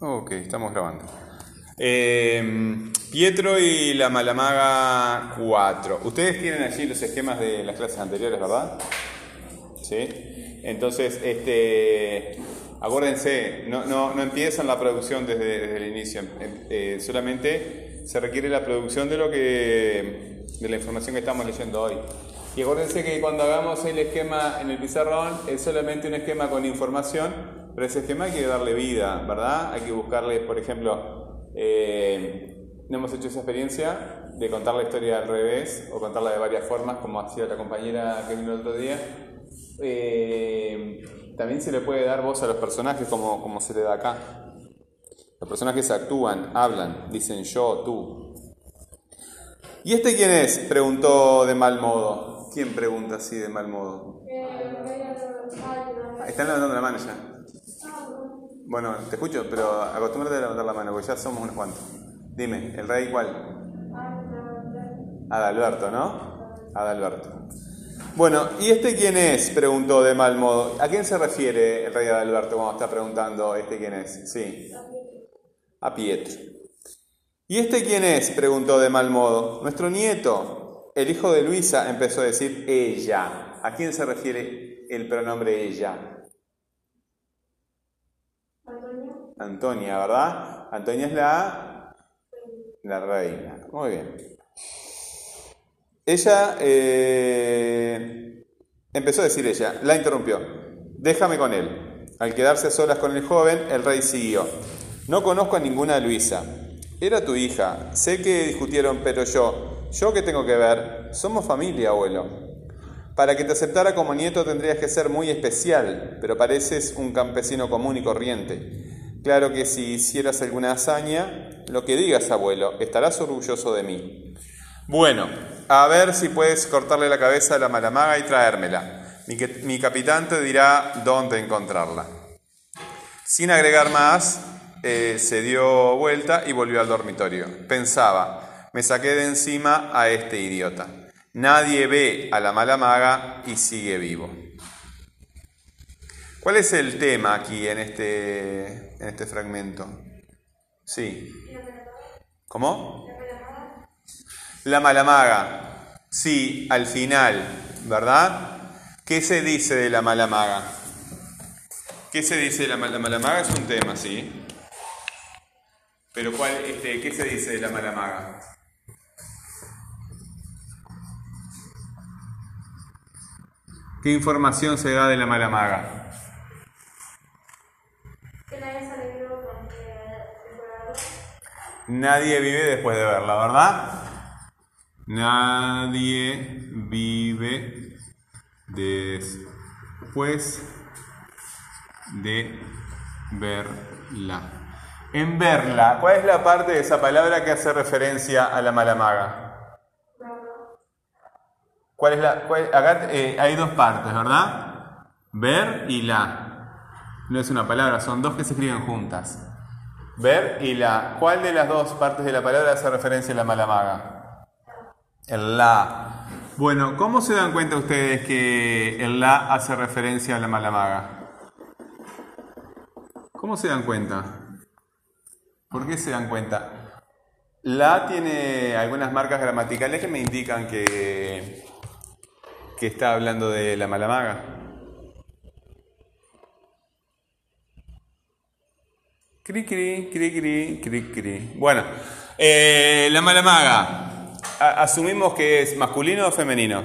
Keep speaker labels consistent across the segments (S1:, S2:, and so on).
S1: Ok, estamos grabando. Eh, Pietro y la Malamaga 4. Ustedes tienen allí los esquemas de las clases anteriores, ¿verdad? Sí. Entonces, este, acuérdense, no, no, no empiezan la producción desde, desde el inicio. Eh, solamente se requiere la producción de lo que, de la información que estamos leyendo hoy. Y acuérdense que cuando hagamos el esquema en el pizarrón es solamente un esquema con información, pero ese esquema hay que darle vida, ¿verdad? Hay que buscarle, por ejemplo, eh, no hemos hecho esa experiencia de contar la historia al revés o contarla de varias formas, como hacía la compañera que vino el otro día. Eh, también se le puede dar voz a los personajes como, como se le da acá. Los personajes actúan, hablan, dicen yo, tú. ¿Y este quién es? Preguntó de mal modo. ¿Quién pregunta así de mal modo? Están levantando la mano ya. Bueno, te escucho, pero acostúmbrate a levantar la mano, porque ya somos unos cuantos. Dime, ¿el rey cuál? Adalberto, ¿no? Adalberto. Bueno, ¿y este quién es? Preguntó de mal modo. ¿A quién se refiere el rey Adalberto cuando está preguntando este quién es? Sí. A Pietro. ¿Y este quién es? Preguntó de mal modo. Nuestro nieto, el hijo de Luisa, empezó a decir ella. ¿A quién se refiere el pronombre ella? Antonia, ¿verdad? Antonia es la, la reina. Muy bien. Ella eh, empezó a decir ella, la interrumpió. Déjame con él. Al quedarse a solas con el joven, el rey siguió. No conozco a ninguna Luisa. Era tu hija. Sé que discutieron, pero yo, ¿yo qué tengo que ver? Somos familia, abuelo. Para que te aceptara como nieto tendrías que ser muy especial, pero pareces un campesino común y corriente. Claro que si hicieras alguna hazaña, lo que digas, abuelo, estarás orgulloso de mí. Bueno, a ver si puedes cortarle la cabeza a la malamaga y traérmela. Mi, mi capitán te dirá dónde encontrarla. Sin agregar más, eh, se dio vuelta y volvió al dormitorio. Pensaba, me saqué de encima a este idiota. Nadie ve a la mala maga y sigue vivo. ¿Cuál es el tema aquí en este, en este fragmento? Sí. ¿Cómo? La mala maga. Sí, al final, ¿verdad? ¿Qué se dice de la mala maga? ¿Qué se dice de la mala, mala maga? Es un tema, sí. Pero ¿cuál, este, ¿qué se dice de la mala maga? ¿Qué información se da de la mala Nadie vive después de verla, ¿verdad? Nadie vive después de verla. En verla, ¿cuál es la parte de esa palabra que hace referencia a la mala maga? ¿Cuál es la? acá eh, hay dos partes, ¿verdad? Ver y la. No es una palabra, son dos que se escriben juntas. Ver y la. ¿Cuál de las dos partes de la palabra hace referencia a la mala maga? El la. Bueno, ¿cómo se dan cuenta ustedes que el la hace referencia a la mala maga? ¿Cómo se dan cuenta? ¿Por qué se dan cuenta? La tiene algunas marcas gramaticales que me indican que, que está hablando de la mala Cri, cri, cri, cri, cri, cri. Bueno, eh, la mala maga. Asumimos que es masculino o femenino.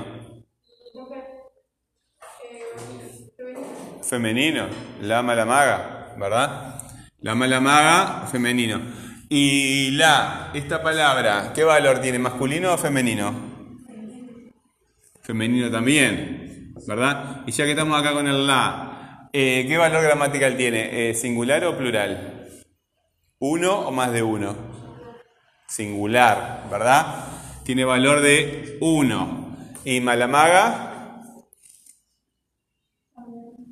S1: Femenino, la mala maga, ¿verdad? La mala maga, femenino. Y la, esta palabra, ¿qué valor tiene? ¿Masculino o femenino? Femenino también, ¿verdad? Y ya que estamos acá con el la, eh, ¿qué valor gramatical tiene? Eh, ¿Singular o plural? ¿Uno o más de uno? Singular, ¿verdad? Tiene valor de uno. ¿Y malamaga?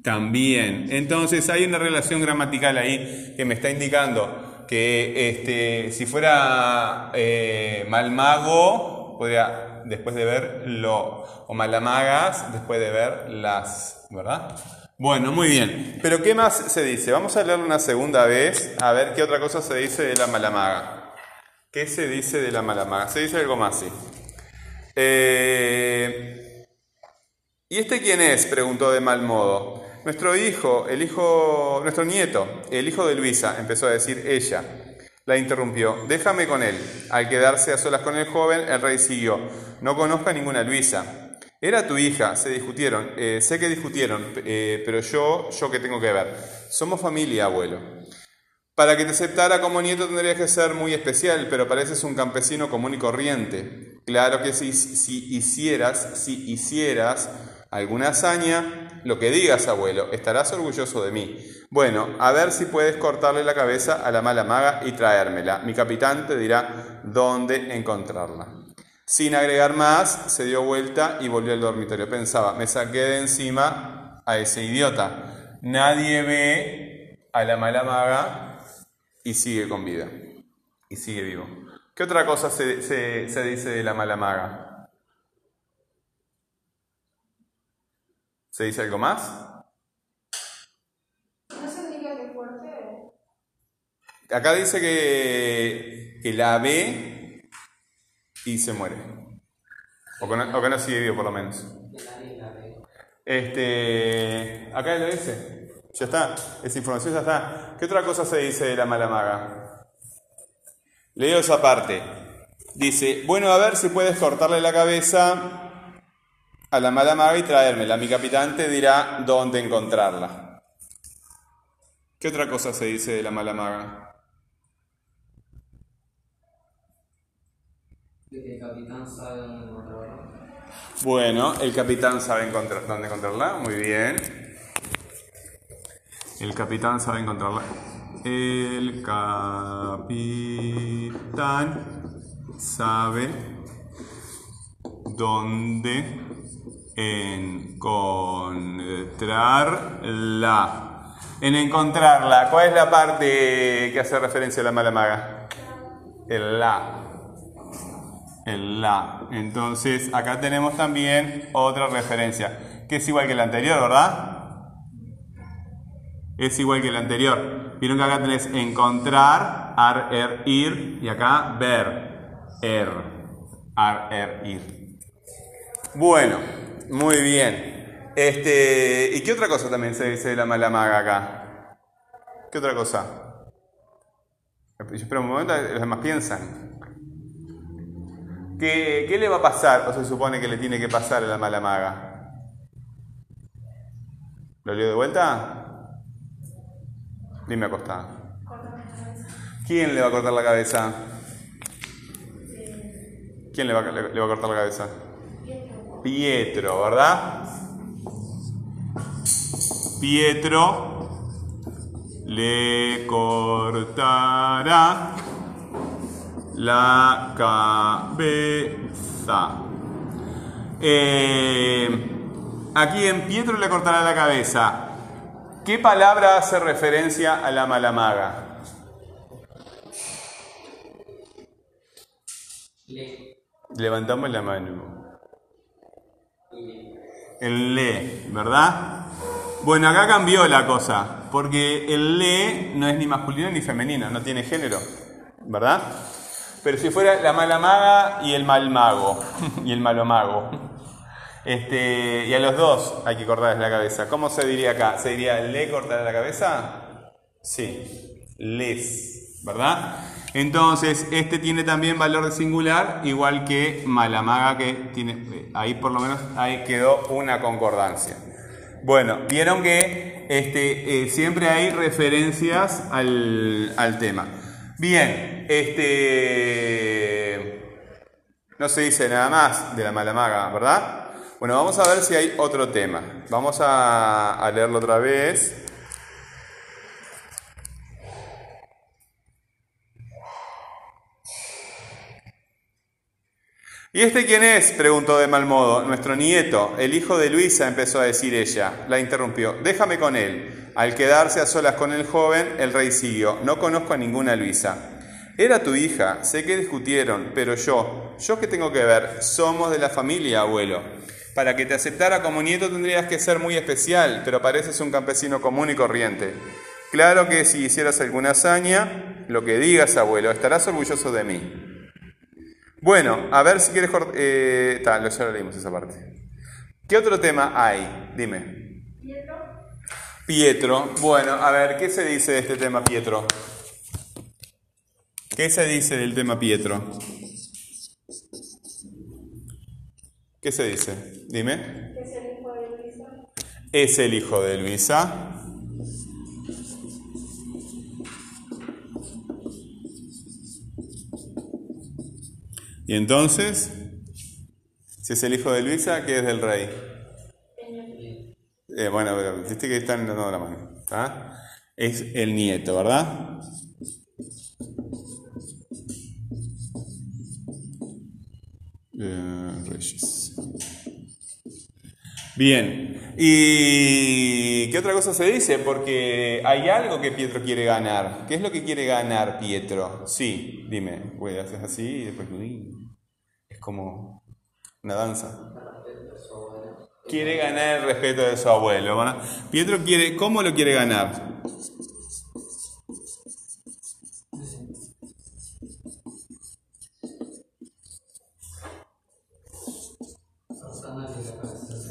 S1: También. Entonces hay una relación gramatical ahí que me está indicando que este, si fuera eh, malmago, podría después de ver lo, o malamagas, después de ver las, ¿verdad? Bueno, muy bien. Pero ¿qué más se dice? Vamos a leerlo una segunda vez, a ver qué otra cosa se dice de la malamaga. ¿Qué se dice de la malamaga? Se dice algo más, sí. Eh, ¿Y este quién es? preguntó de mal modo. Nuestro hijo, el hijo, nuestro nieto, el hijo de Luisa, empezó a decir ella. La interrumpió. Déjame con él. Al quedarse a solas con el joven, el rey siguió. No conozco a ninguna Luisa. Era tu hija, se discutieron. Eh, sé que discutieron, eh, pero yo, yo qué tengo que ver. Somos familia, abuelo. Para que te aceptara como nieto tendrías que ser muy especial, pero pareces un campesino común y corriente. Claro que si, si hicieras, si hicieras alguna hazaña, lo que digas, abuelo, estarás orgulloso de mí. Bueno, a ver si puedes cortarle la cabeza a la mala maga y traérmela. Mi capitán te dirá dónde encontrarla. Sin agregar más, se dio vuelta y volvió al dormitorio. Pensaba, me saqué de encima a ese idiota. Nadie ve a la mala maga y sigue con vida. Y sigue vivo. ¿Qué otra cosa se, se dice de la mala maga? ¿Se dice algo más?
S2: ¿No se indica que fuerte?
S1: Acá dice que, que la ve y se muere. O que, no, o que no sigue vivo, por lo menos. Este, acá lo dice. Ya está. Esa información ya está. ¿Qué otra cosa se dice de la mala maga? Leo esa parte. Dice, bueno, a ver si puedes cortarle la cabeza a la mala maga y traérmela. Mi capitán te dirá dónde encontrarla. ¿Qué otra cosa se dice de la mala maga?
S3: El capitán sabe dónde encontrarla.
S1: Bueno, el capitán sabe encontrar, dónde encontrarla. Muy bien. El capitán sabe encontrarla. El capitán sabe dónde encontrarla. En encontrarla, ¿cuál es la parte que hace referencia a la mala maga? El la. El la. Entonces, acá tenemos también otra referencia, que es igual que la anterior, ¿verdad? Es igual que la anterior. Vieron que acá tenés encontrar, ar, er, ir, y acá ver, er, ar, er, ir. Bueno, muy bien. Este, ¿Y qué otra cosa también se dice de la mala maga acá? ¿Qué otra cosa? Espera un momento, los demás piensan. ¿Qué, ¿Qué, le va a pasar o se supone que le tiene que pasar a la mala maga? ¿Lo leo de vuelta? Dime acostado. ¿Quién le va a cortar la cabeza? ¿Quién le va, le va a cortar la cabeza? Pietro, ¿verdad? Pietro le cortará la cabeza. Eh, aquí en Pietro le cortará la cabeza. ¿Qué palabra hace referencia a la malamaga?
S3: Le.
S1: Levantamos la mano. El le, ¿verdad? Bueno, acá cambió la cosa, porque el le no es ni masculino ni femenino, no tiene género, ¿verdad? Pero si fuera la mala maga y el mal mago, y el malo mago. Este, y a los dos hay que cortarles la cabeza. ¿Cómo se diría acá? ¿Se diría le cortar la cabeza? Sí, les, ¿verdad? Entonces, este tiene también valor de singular, igual que malamaga, que tiene, ahí por lo menos ahí quedó una concordancia. Bueno, vieron que este, eh, siempre hay referencias al, al, tema. Bien, este, no se dice nada más de la malamaga, ¿verdad? Bueno, vamos a ver si hay otro tema. Vamos a, a leerlo otra vez. ¿Y este quién es? preguntó de mal modo. Nuestro nieto, el hijo de Luisa, empezó a decir ella. La interrumpió. Déjame con él. Al quedarse a solas con el joven, el rey siguió. No conozco a ninguna Luisa. Era tu hija, sé que discutieron, pero yo, ¿yo qué tengo que ver? Somos de la familia, abuelo. Para que te aceptara como nieto tendrías que ser muy especial, pero pareces un campesino común y corriente. Claro que si hicieras alguna hazaña, lo que digas, abuelo, estarás orgulloso de mí. Bueno, a ver si quieres... Eh, tal, ya lo leímos esa parte. ¿Qué otro tema hay? Dime.
S2: Pietro.
S1: Pietro. Bueno, a ver, ¿qué se dice de este tema Pietro? ¿Qué se dice del tema Pietro? ¿Qué se dice? Dime.
S2: es el hijo de Luisa.
S1: Es el hijo de Luisa. Y entonces, si es el hijo de Luisa, ¿qué es del rey? Eh, bueno, viste que están dando la mano. ¿está? Es el nieto, ¿verdad? Eh, Reyes. Bien. ¿Y qué otra cosa se dice? Porque hay algo que Pietro quiere ganar. ¿Qué es lo que quiere ganar Pietro? Sí, dime. Güey, haces así y después... Es como una danza. Quiere ganar el respeto de su abuelo. Pietro quiere... ¿Cómo lo quiere ganar?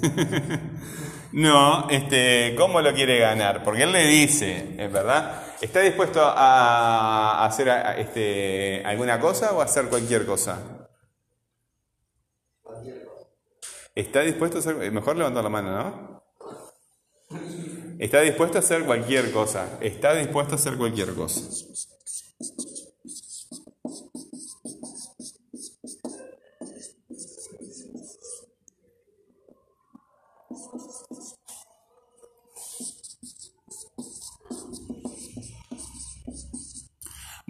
S1: No, este, ¿cómo lo quiere ganar? Porque él le dice, ¿es verdad? ¿Está dispuesto a hacer este, alguna cosa o a hacer cualquier cosa?
S3: Cualquier cosa.
S1: ¿Está dispuesto a hacer, eh, mejor levantar la mano, ¿no? Está dispuesto a hacer cualquier cosa. Está dispuesto a hacer cualquier cosa.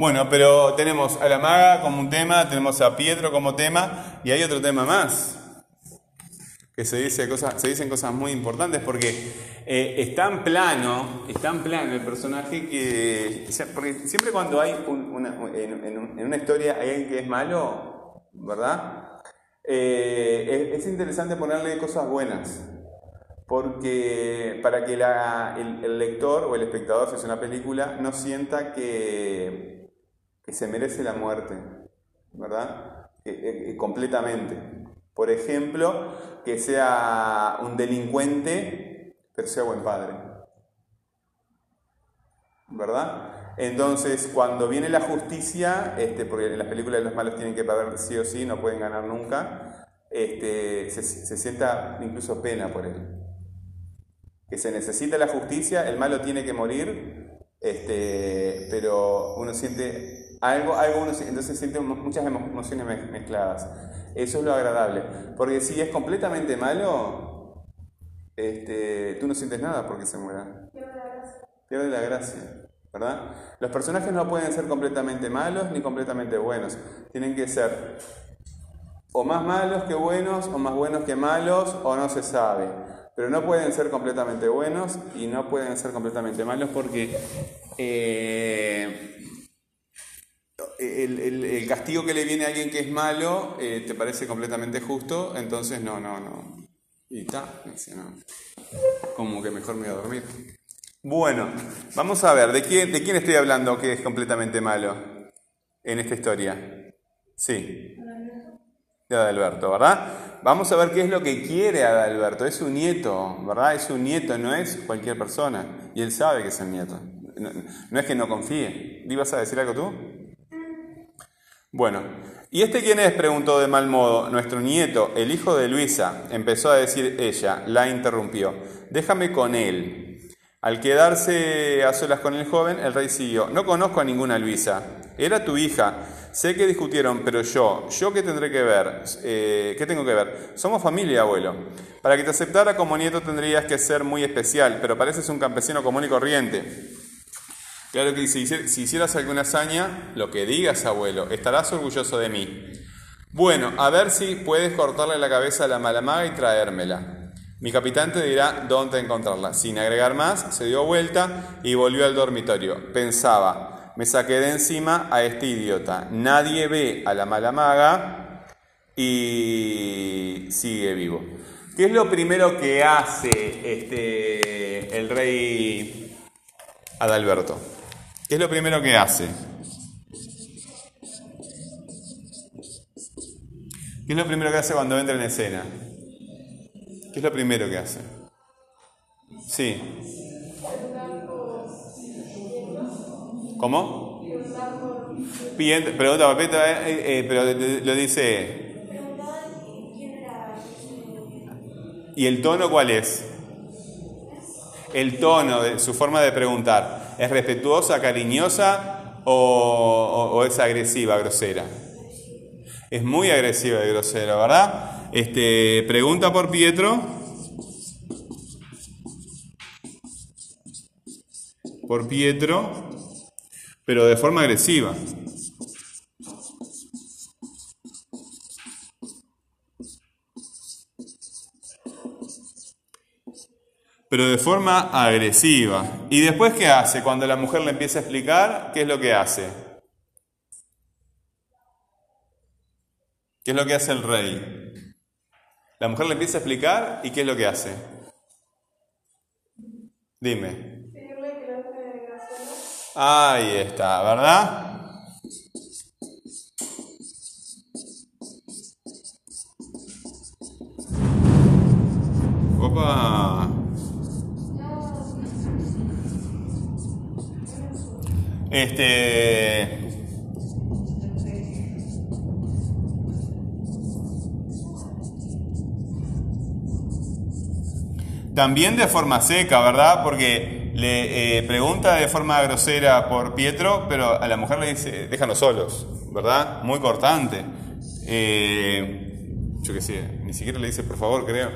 S1: Bueno, pero tenemos a la maga como un tema, tenemos a Pietro como tema y hay otro tema más que se, dice cosas, se dicen cosas muy importantes porque eh, es tan plano, es tan plano el personaje que, porque siempre cuando hay un- una, en, en un- en una historia hay alguien que es malo, ¿verdad? Eh, es, es interesante ponerle cosas buenas, porque para que la- el, el lector o el espectador, si es una película, no sienta que, que se merece la muerte, ¿verdad? Eh, eh, eh, completamente. Por ejemplo, que sea un delincuente, pero sea buen padre. ¿Verdad? Entonces, cuando viene la justicia, este, porque en las películas los malos tienen que perder sí o sí, no pueden ganar nunca, este, se, se sienta incluso pena por él. Que se necesita la justicia, el malo tiene que morir, este, pero uno siente algo, algo uno, siente- entonces siente mu- muchas emo- emociones mez- mezcladas. Eso es lo agradable. Porque si es completamente malo, este, tú no sientes nada porque se muera pierde la gracia, ¿verdad? Los personajes no pueden ser completamente malos ni completamente buenos. Tienen que ser o más malos que buenos, o más buenos que malos, o no se sabe. Pero no pueden ser completamente buenos y no pueden ser completamente malos porque eh, el, el- castigo que le viene a alguien que es malo eh, te parece completamente justo, entonces no, no, no. Y está, no. Como que mejor me voy a dormir. Bueno, vamos a ver, ¿de quién, ¿de quién estoy hablando que es completamente malo en esta historia? Sí, de Adalberto, ¿verdad? Vamos a ver qué es lo que quiere Adalberto. Es un nieto, ¿verdad? Es un nieto, no es cualquier persona. Y él sabe que es el nieto. No, no es que no confíe. ¿Ibas a decir algo tú? Bueno, ¿y este quién es? preguntó de mal modo. Nuestro nieto, el hijo de Luisa, empezó a decir ella, la interrumpió. Déjame con él. Al quedarse a solas con el joven, el rey siguió. No conozco a ninguna Luisa. Era tu hija. Sé que discutieron, pero yo, ¿yo qué tendré que ver? Eh, ¿Qué tengo que ver? Somos familia, abuelo. Para que te aceptara como nieto tendrías que ser muy especial, pero pareces un campesino común y corriente. Claro que si, hici- si hicieras alguna hazaña, lo que digas, abuelo, estarás orgulloso de mí. Bueno, a ver si puedes cortarle la cabeza a la malamaga y traérmela. Mi capitán te dirá dónde encontrarla. Sin agregar más, se dio vuelta y volvió al dormitorio. Pensaba, me saqué de encima a este idiota. Nadie ve a la malamaga y sigue vivo. ¿Qué es lo primero que hace este, el rey Adalberto? ¿Qué es lo primero que hace? ¿Qué es lo primero que hace cuando entra en escena? ¿Qué es lo primero que hace? Sí. ¿Cómo? Pregunta por Pietro, eh, eh, pero lo dice. ¿Y el tono cuál es? El tono, su forma de preguntar, ¿es respetuosa, cariñosa o, es agresiva, grosera? Es muy agresiva y grosera, ¿verdad? Este, pregunta por Pietro. Por Pietro, pero de forma agresiva. Pero de forma agresiva. ¿Y después qué hace? Cuando la mujer le empieza a explicar, ¿qué es lo que hace? ¿Qué es lo que hace el rey? La mujer le empieza a explicar y ¿qué es lo que hace? Dime. Ahí está, ¿verdad? Opa. Este. También de forma seca, ¿verdad? Porque le eh, pregunta de forma grosera por Pietro, pero a la mujer le dice, déjanos solos, ¿verdad? Muy cortante. Eh, yo qué sé, ni siquiera le dice por favor, creo.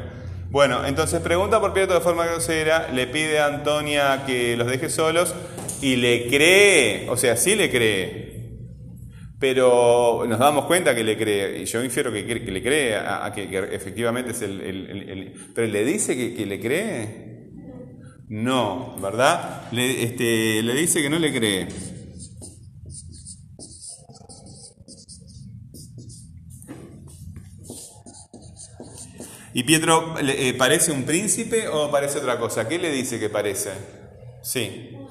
S1: Bueno, entonces pregunta por Pietro de forma grosera, le pide a Antonia que los deje solos y le cree, o sea, sí le cree, pero nos damos cuenta que le cree, y yo infiero que, le cree, a, que, efectivamente es el, Pero le dice que, le cree. No, ¿verdad? Le, este, le dice que no le cree. ¿Y Pietro eh, parece un príncipe o parece otra cosa? ¿Qué le dice que parece? Sí.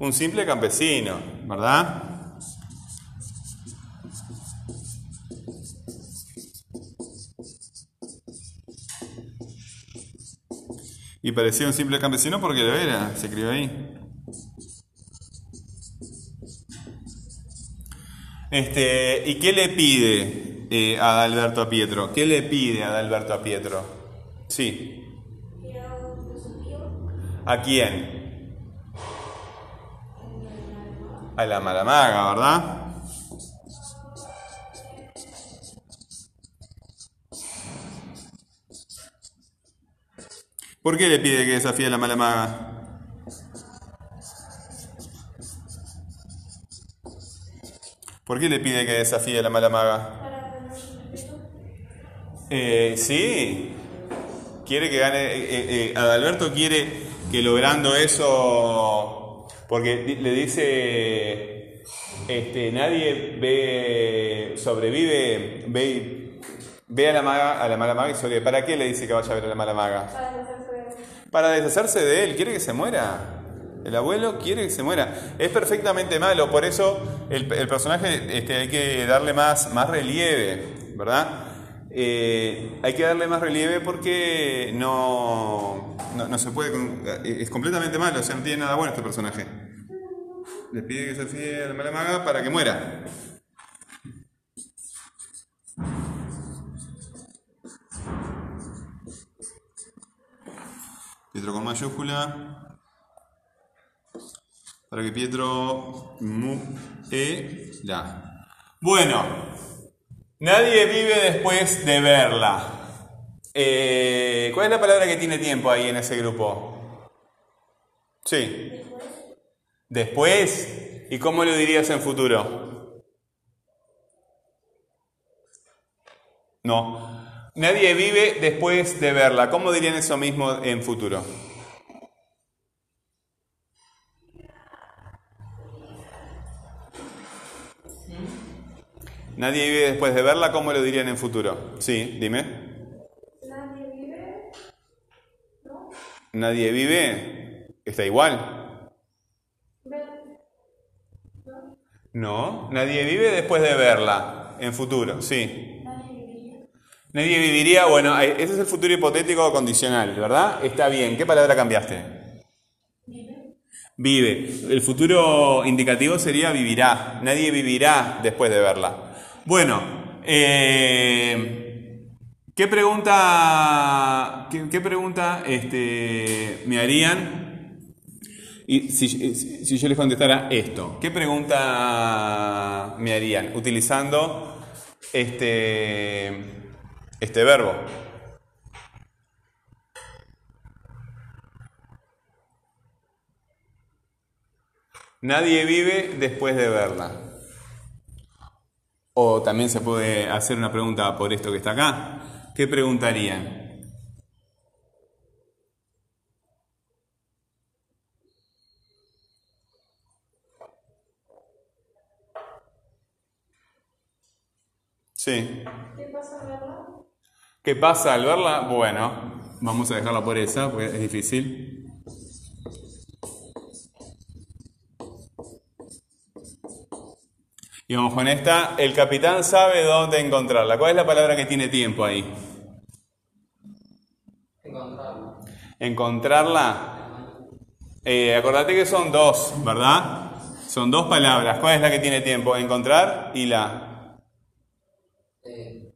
S1: Un simple campesino, ¿verdad? Y parecía un simple campesino porque lo era, se crió ahí. Este, ¿y qué le pide eh, a Adalberto a Pietro? ¿Qué le pide a Adalberto a Pietro? Sí. ¿A quién? A la malamaga, ¿verdad? ¿Por qué le pide que desafíe a la mala maga? ¿Por qué le pide que desafíe a la mala maga? Eh, sí. Quiere que gane. eh, eh, eh, Adalberto quiere que logrando eso. Porque le dice. Este, nadie ve. sobrevive. Ve, ve a la maga, a la mala maga y sobrevive. ¿Para qué le dice que vaya a ver a la mala maga?
S2: Para deshacerse de él.
S1: Para deshacerse de él, quiere que se muera. El abuelo quiere que se muera. Es perfectamente malo, por eso el, el personaje este, hay que darle más, más relieve, ¿verdad? Eh, hay que darle más relieve porque no, no, se puede. con- Es completamente malo, o sea, no tiene nada bueno este personaje. Le pide que se fíe la mala maga para que muera. Pietro con mayúscula. Para que Pietro mu e la. Bueno, nadie vive después de verla. Eh, ¿Cuál es la palabra que tiene tiempo ahí en ese grupo? Sí. Después. ¿Y cómo lo dirías en futuro? No. Nadie vive después de verla. ¿Cómo dirían eso mismo en futuro? Nadie vive después de verla. ¿Cómo lo dirían en futuro? Sí, dime.
S2: Nadie vive
S1: Nadie vive, está igual. No, nadie vive después de verla, en futuro, sí.
S2: Nadie viviría.
S1: Nadie viviría, bueno, ese es el futuro hipotético condicional, ¿verdad? Está bien, ¿qué palabra cambiaste?
S2: Vive.
S1: Vive. El futuro indicativo sería vivirá. Nadie vivirá después de verla. Bueno, eh, ¿qué pregunta, qué, qué pregunta este, me harían y si, si- si yo les contestara esto? ¿Qué pregunta me harían utilizando este, este verbo? Nadie vive después de verla. O también se puede hacer una pregunta por esto que está acá. ¿Qué preguntarían? Sí.
S2: ¿Qué pasa al verla?
S1: ¿Qué pasa al verla? Bueno, vamos a dejarla por esa, porque es difícil. Y vamos con esta. El capitán sabe dónde encontrarla. ¿Cuál es la palabra que tiene tiempo ahí?
S3: Encontrarlo.
S1: Encontrarla. Eh, acordate que son dos, ¿verdad? Son dos palabras. ¿Cuál es la que tiene tiempo? Encontrar y la.
S3: Eh,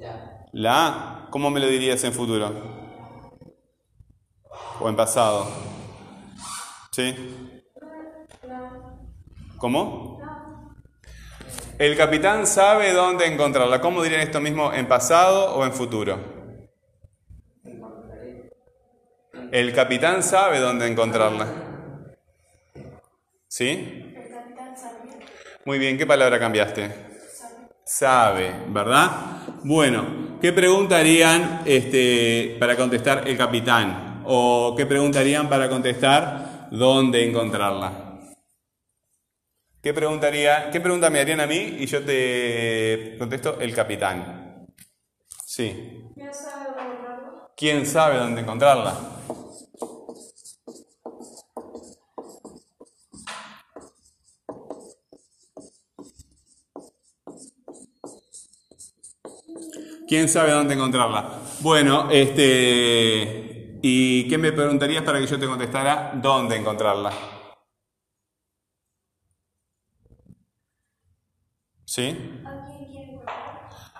S3: ya.
S1: La ¿cómo me lo dirías en futuro? ¿O en pasado? ¿Sí? ¿Cómo? El capitán sabe dónde encontrarla. ¿Cómo dirían esto mismo en pasado o en futuro? El capitán sabe dónde encontrarla. ¿Sí? Muy bien, ¿qué palabra cambiaste?
S2: Sabe.
S1: Sabe, ¿verdad? Bueno, ¿qué preguntarían este, para contestar el capitán? ¿O qué preguntarían para contestar dónde encontrarla? ¿Qué, preguntaría, ¿Qué pregunta me harían a mí y yo te contesto el capitán? Sí.
S2: ¿Quién sabe dónde verla?
S1: ¿Quién sabe dónde encontrarla? ¿Quién sabe dónde encontrarla? Bueno, este. ¿Y qué me preguntarías para que yo te contestara dónde encontrarla? ¿Sí?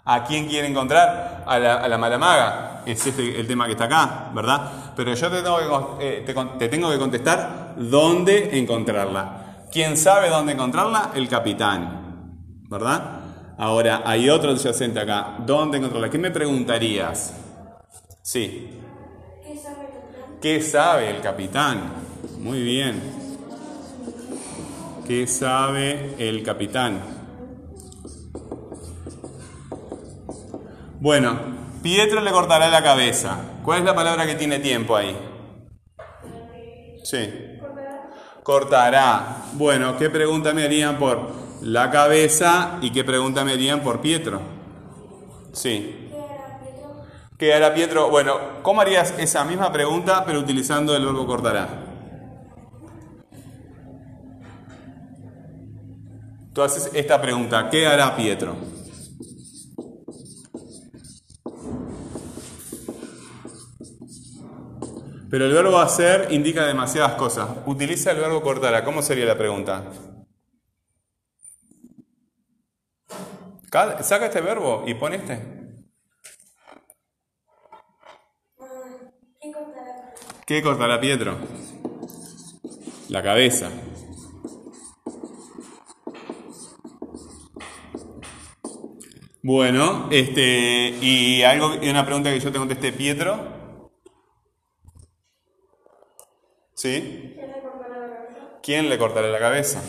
S2: ¿A quién quiere encontrar?
S1: ¿A la, a la mala maga. Es este el tema que está acá, ¿verdad? Pero yo te tengo, que, eh, te tengo que contestar dónde encontrarla. ¿Quién sabe dónde encontrarla? El capitán, ¿verdad? Ahora, hay otro adyacente acá. ¿Dónde encontrarla? ¿Qué me preguntarías? Sí.
S2: ¿Qué sabe el capitán?
S1: ¿Qué sabe el capitán? Muy bien. ¿Qué sabe el capitán? Bueno, Pietro le cortará la cabeza. ¿Cuál es la palabra que tiene tiempo ahí? Sí.
S2: ¿Cortará?
S1: Bueno, ¿qué pregunta me harían por la cabeza y qué pregunta me harían por Pietro? Sí.
S2: ¿Qué hará Pietro?
S1: Bueno, ¿cómo harías esa misma pregunta pero utilizando el verbo cortará? Tú haces esta pregunta, ¿qué hará Pietro? Pero el verbo hacer indica demasiadas cosas. Utiliza el verbo cortará. ¿Cómo sería la pregunta? Ca- Saca este verbo y pon este.
S2: ¿Quién cortará?
S1: ¿Qué cortará Pietro? La cabeza. Bueno, este, y algo, y una pregunta que yo te contesté, Pietro. ¿Sí?
S2: ¿Quién le cortará la cabeza?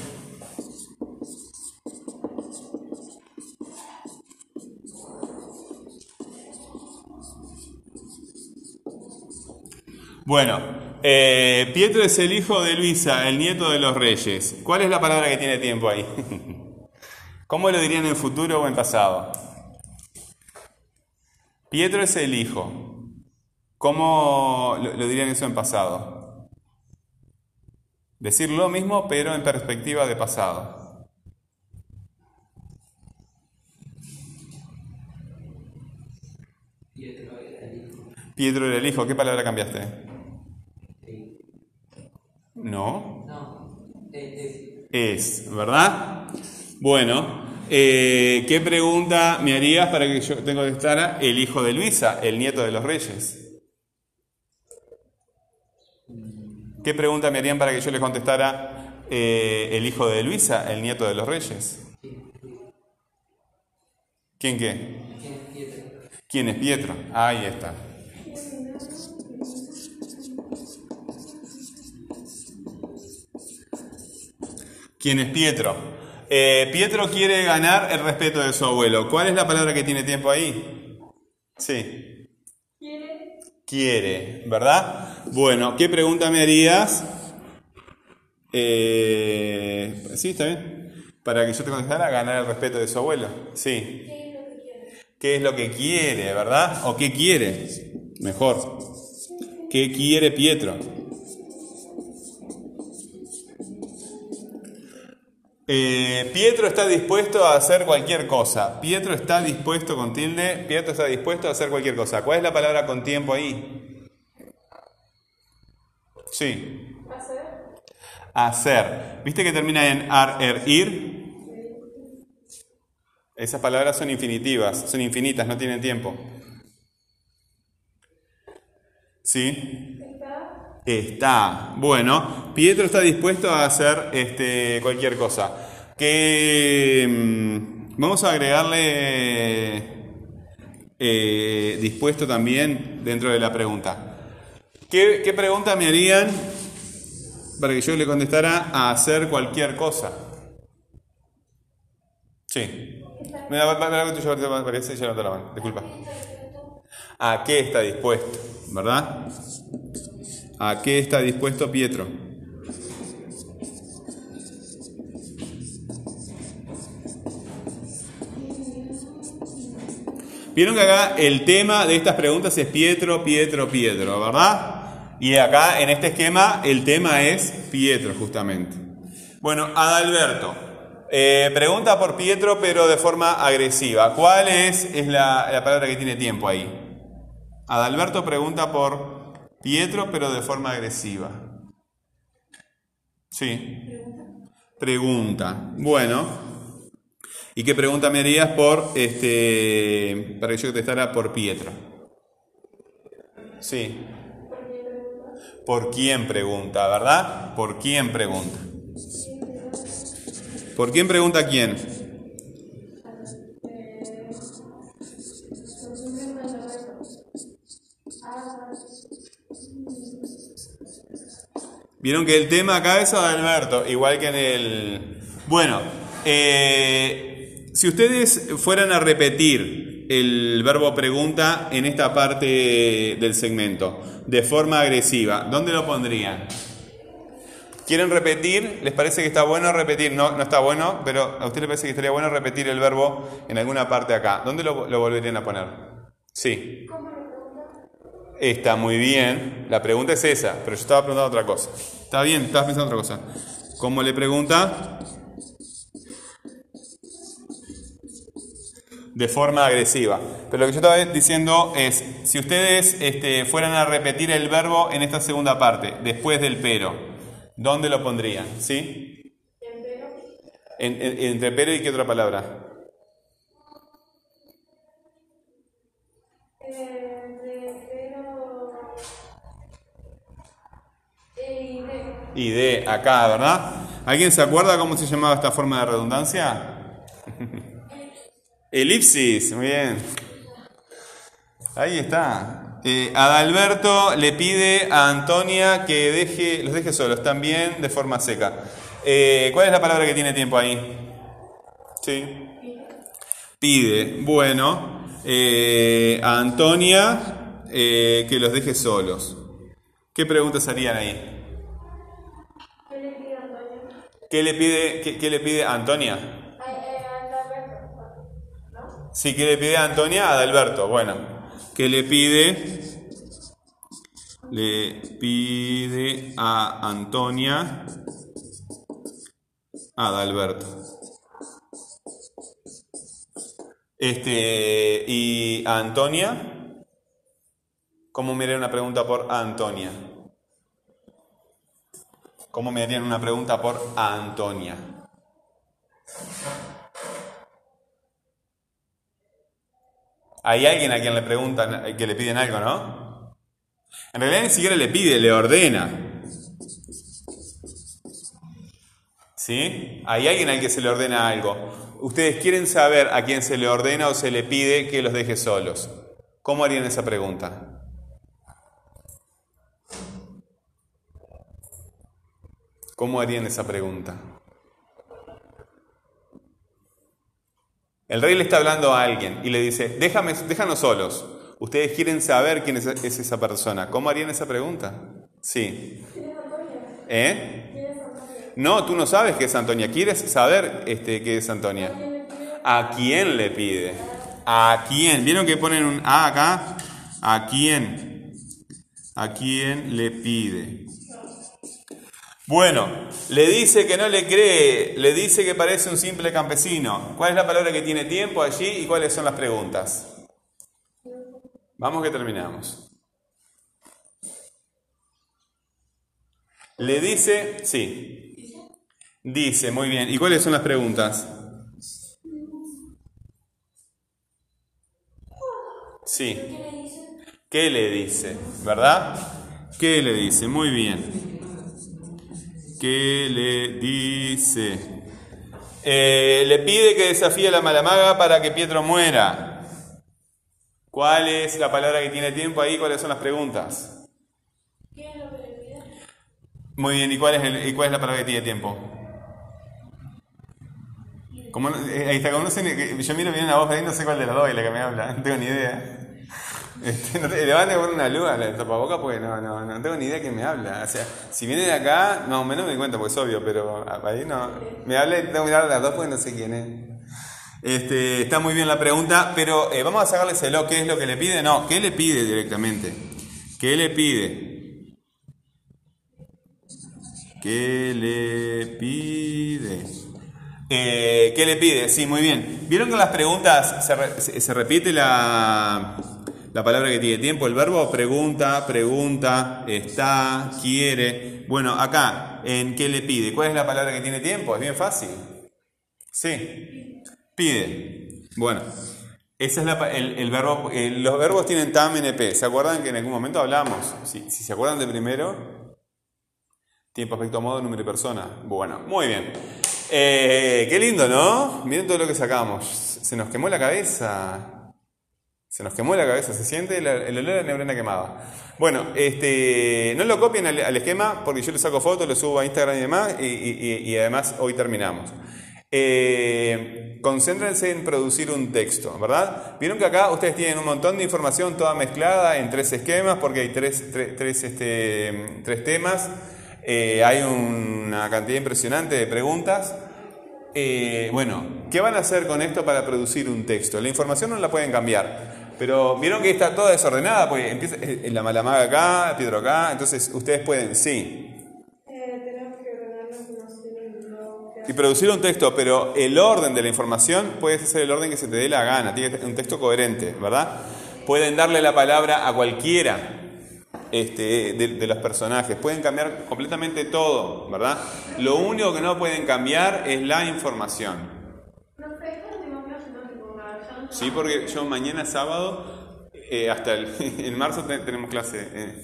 S1: Bueno, eh, Pietro es el hijo de Luisa, el nieto de los reyes. ¿Cuál es la palabra que tiene tiempo ahí? ¿Cómo lo dirían en futuro o en pasado? Pietro es el hijo. ¿Cómo lo, lo dirían eso en pasado? Decir lo mismo, pero en perspectiva de pasado.
S3: Pietro era el hijo.
S1: ¿Qué palabra cambiaste? No.
S3: No, es, es
S1: ¿verdad? Bueno, eh, ¿qué pregunta me harías para que yo tenga que contestara el hijo de Luisa, el nieto de los reyes? ¿Qué pregunta me harían para que yo les contestara eh, el hijo de Luisa, el nieto de los reyes? ¿Quién qué?
S3: ¿Quién es Pietro?
S1: Ahí está. ¿Quién es Pietro? Eh, Pietro quiere ganar el respeto de su abuelo. ¿Cuál es la palabra que tiene tiempo ahí? Sí.
S2: ¿Quiere?
S1: Quiere, ¿verdad? Bueno, ¿qué pregunta me harías? Eh, sí, está bien. Para que yo te contestara, ganar el respeto de su abuelo. Sí.
S2: ¿Qué es lo que quiere?
S1: ¿Qué es lo que quiere, verdad? ¿O qué quiere? Mejor. ¿Qué quiere Pietro? Eh, Pietro está dispuesto a hacer cualquier cosa. Pietro está dispuesto con tilde. Pietro está dispuesto a hacer cualquier cosa. ¿Cuál es la palabra con tiempo ahí? Sí.
S2: ¿Hacer?
S1: Hacer. ¿Viste que termina en ar, er, ir? Esas palabras son infinitivas, son infinitas, no tienen tiempo. ¿Sí?
S2: ¿Está?
S1: Está. Bueno, Pietro está dispuesto a hacer este, cualquier cosa. Que mm, vamos a agregarle eh, dispuesto también dentro de la pregunta. ¿Qué, qué pregunta me harían para que yo le contestara a hacer cualquier cosa? Sí. Me parece, ya no te la mano. Disculpa. ¿A qué está dispuesto? ¿Verdad? ¿A qué está dispuesto Pietro? Vieron que acá el tema de estas preguntas es Pietro, Pietro, Pietro, ¿verdad? Y acá en este esquema el tema es Pietro justamente. Bueno, Adalberto. eh, pregunta por Pietro pero de forma agresiva. ¿Cuál es, es la, la palabra que tiene tiempo ahí? Adalberto pregunta por Pietro pero de forma agresiva. Sí. Pregunta. Bueno. ¿Y qué pregunta me harías por este para que yo contestara por Pietro? Sí. ¿Por quién pregunta, verdad? ¿Por quién pregunta? ¿Por quién pregunta quién? Vieron que el tema acá es Adalberto, igual que en el... Bueno, eh, si ustedes fueran a repetir el verbo pregunta en esta parte del segmento, de forma agresiva, ¿dónde lo pondrían? ¿Quieren repetir? ¿Les parece que está bueno repetir? No, no está bueno, pero a usted le parece que estaría bueno repetir el verbo en alguna parte acá. ¿Dónde lo, lo volverían a poner? Sí. Está muy bien. La pregunta es esa, pero yo estaba preguntando otra cosa. Está bien, estabas pensando otra cosa. ¿Cómo le pregunta? De forma agresiva. Pero lo que yo estaba diciendo es, si ustedes este, fueran a repetir el verbo en esta segunda parte, después del pero, ¿dónde lo pondrían? ¿Sí? En- en- entre pero y qué otra palabra?
S2: Y de
S1: acá, ¿verdad? ¿Alguien se acuerda cómo se llamaba esta forma de redundancia? Elipsis, muy bien. Ahí está. Eh, Adalberto le pide a Antonia que deje, los deje solos, también de forma seca. Eh, ¿Cuál es la palabra que tiene tiempo ahí? Sí. Pide. Bueno, eh, a Antonia que los deje solos. ¿Qué preguntas harían ahí?
S2: ¿Qué le pide Antonio?
S1: ¿Qué le pide, qué, qué le pide Antonia?
S2: Ay, eh, Adalberto. ¿No?
S1: Sí, ¿qué le pide a Antonia? A Adalberto. Bueno, ¿qué le pide le pide a Antonia a Adalberto. Este, y a Antonia, ¿cómo me harían una pregunta por Antonia? ¿Cómo me harían una pregunta por Antonia? Hay alguien a quien le preguntan, que le piden algo, ¿no? En realidad ni siquiera le pide, le ordena. ¿Sí? Hay alguien al que se le ordena algo. Ustedes quieren saber a quién se le ordena o se le pide que los deje solos. ¿Cómo harían esa pregunta? ¿Cómo harían esa pregunta? El rey le está hablando a alguien y le dice, Déjame, déjanos solos. Ustedes quieren saber quién es, es esa persona. ¿Cómo harían esa pregunta? Sí.
S2: ¿Quién es Antonia?
S1: ¿Eh?
S2: ¿Quién es Antonia?
S1: No, tú no sabes qué es Antonia. ¿Quieres saber este, qué es Antonia? ¿A quién le pide? ¿A quién? ¿Vieron que ponen un A acá? ¿A quién? ¿A quién le pide? Bueno, le dice que no le cree, le dice que parece un simple campesino. ¿Cuál es la palabra que tiene tiempo allí y cuáles son las preguntas? Vamos que terminamos. Le dice, sí. Dice, muy bien. ¿Y cuáles son las preguntas? Sí.
S2: ¿Qué le dice?
S1: ¿Verdad? ¿Qué le dice? Muy bien. ¿Qué le dice? Eh, le pide que desafíe a la malamaga para que Pietro muera. ¿Cuál es la palabra que tiene tiempo ahí? ¿Cuáles son las preguntas?
S2: ¿Qué es lo que le pide?
S1: Muy bien, ¿y cuál es, el- y cuál es la palabra que tiene tiempo? Como, eh, ahí está, como no sé, que- yo miro bien la voz ahí, no sé cuál de los dos es la que me habla, no tengo ni idea. Este, no te- le van a poner una luz a la tapaboca porque no, no, no tengo ni idea quién me habla. O sea, si viene de acá, más o menos me doy cuenta porque es obvio, pero ahí no. Me habla y tengo que mirar a las dos porque no sé quién es. Este, está muy bien la pregunta, pero eh, vamos a sacárselo. ¿Qué es lo que le pide? No, ¿qué le pide directamente? ¿Qué le pide? ¿Qué le pide? Eh, ¿Qué le pide? Sí, muy bien. ¿Vieron que las preguntas se, re- se- se repite la, la palabra que tiene tiempo? El verbo pregunta, pregunta, está, quiere. Bueno, acá, ¿en qué le pide? ¿Cuál es la palabra que tiene tiempo? Es bien fácil. Sí. Pide. Bueno, ese es la el, el verbo. el- los verbos tienen tam, np. ¿Se acuerdan que en algún momento hablamos? Si, si se acuerdan de primero, tiempo, aspecto, modo, número y persona. Bueno, muy bien. Eh, qué lindo, ¿no? Miren todo lo que sacamos. Se nos quemó la cabeza. Se nos quemó la cabeza. Se siente el, el olor a neurona quemada. Bueno, este, no lo copien al, esquema porque yo le saco fotos, lo subo a Instagram y demás. Y, además hoy terminamos. Eh, concéntrense en producir un texto, ¿verdad? Vieron que acá ustedes tienen un montón de información toda mezclada en tres esquemas porque hay tres, tres, tres, este, tres temas. Eh, hay una cantidad impresionante de preguntas. Eh, bueno, ¿qué van a hacer con esto para producir un texto? La información no la pueden cambiar, pero vieron que está toda desordenada, porque empieza la malamaga acá, Pedro acá, entonces ustedes pueden, sí,
S2: tenemos que ordenar la información en lo que
S1: y producir un texto, pero el orden de la información puede ser el orden que se te dé la gana, tiene que ser un texto coherente, ¿verdad? Pueden darle la palabra a cualquiera este, de los personajes, pueden cambiar completamente todo, ¿verdad? Lo único que no pueden cambiar es la información.
S2: Profe, esta última clase no tipo una versión.
S1: Sí, porque yo mañana sábado, eh, hasta el, en marzo te- tenemos clase. eh,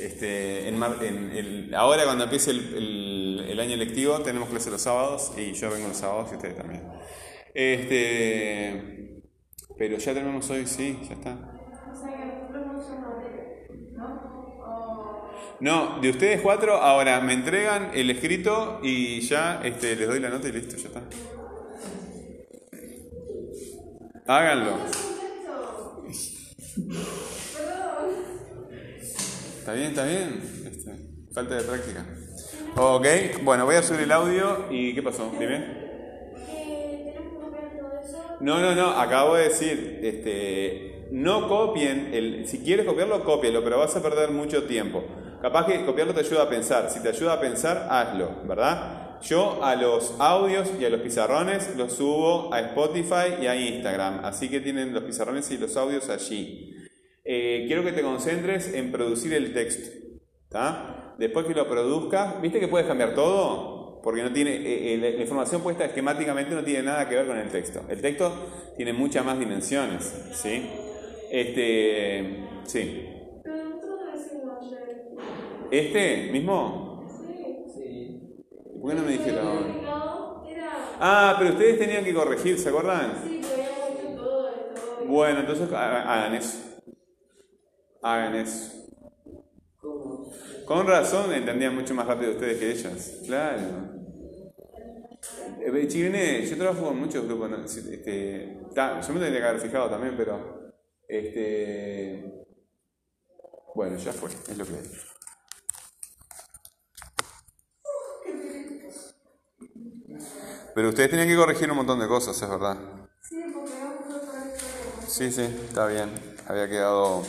S1: este, en mar- en el- ahora cuando empiece el, el- año lectivo tenemos clase los sábados y yo vengo los sábados y ustedes también. Este, pero ya tenemos hoy, sí, ya está.
S2: No,
S1: de ustedes cuatro, ahora me entregan el escrito y ya este, les doy la nota y listo, ya está. Háganlo. Está bien, está bien. Este, falta de práctica. Ok, bueno, voy a subir el audio y ¿qué pasó? ¿Dime? No, no, no, acabo de decir, este, no copien, el, si quieres copiarlo, cópialo, pero vas a perder mucho tiempo. Capaz que copiarlo te ayuda a pensar. Si te ayuda a pensar, hazlo, ¿verdad? Yo a los audios y a los pizarrones los subo a Spotify y a Instagram, así que tienen los pizarrones y los audios allí. Eh, quiero que te concentres en producir el texto. ¿tá? Después que lo produzcas, ¿viste que puedes cambiar todo? Porque no tiene, eh, eh, la, la información puesta esquemáticamente no tiene nada que ver con el texto. El texto tiene muchas más dimensiones, ¿sí? Este, sí. ¿Este mismo? ¿Por qué no me dijeron? Ah, pero ustedes tenían que corregir, ¿se acuerdan?
S2: Sí, pero todo esto.
S1: Bueno, entonces ha- hagan eso. Hagan eso.
S3: ¿Cómo?
S1: Con razón entendían mucho más rápido ustedes que ellas. Claro. Eh, Chirene, yo trabajo con muchos grupos. Este, ta, yo me tendría que haber fijado también, pero. Este. Bueno, ya fue, es lo que hay. Pero ustedes tenían que corregir un montón de cosas, es verdad.
S2: Sí, porque hacer
S1: Sí, sí, está bien. Había quedado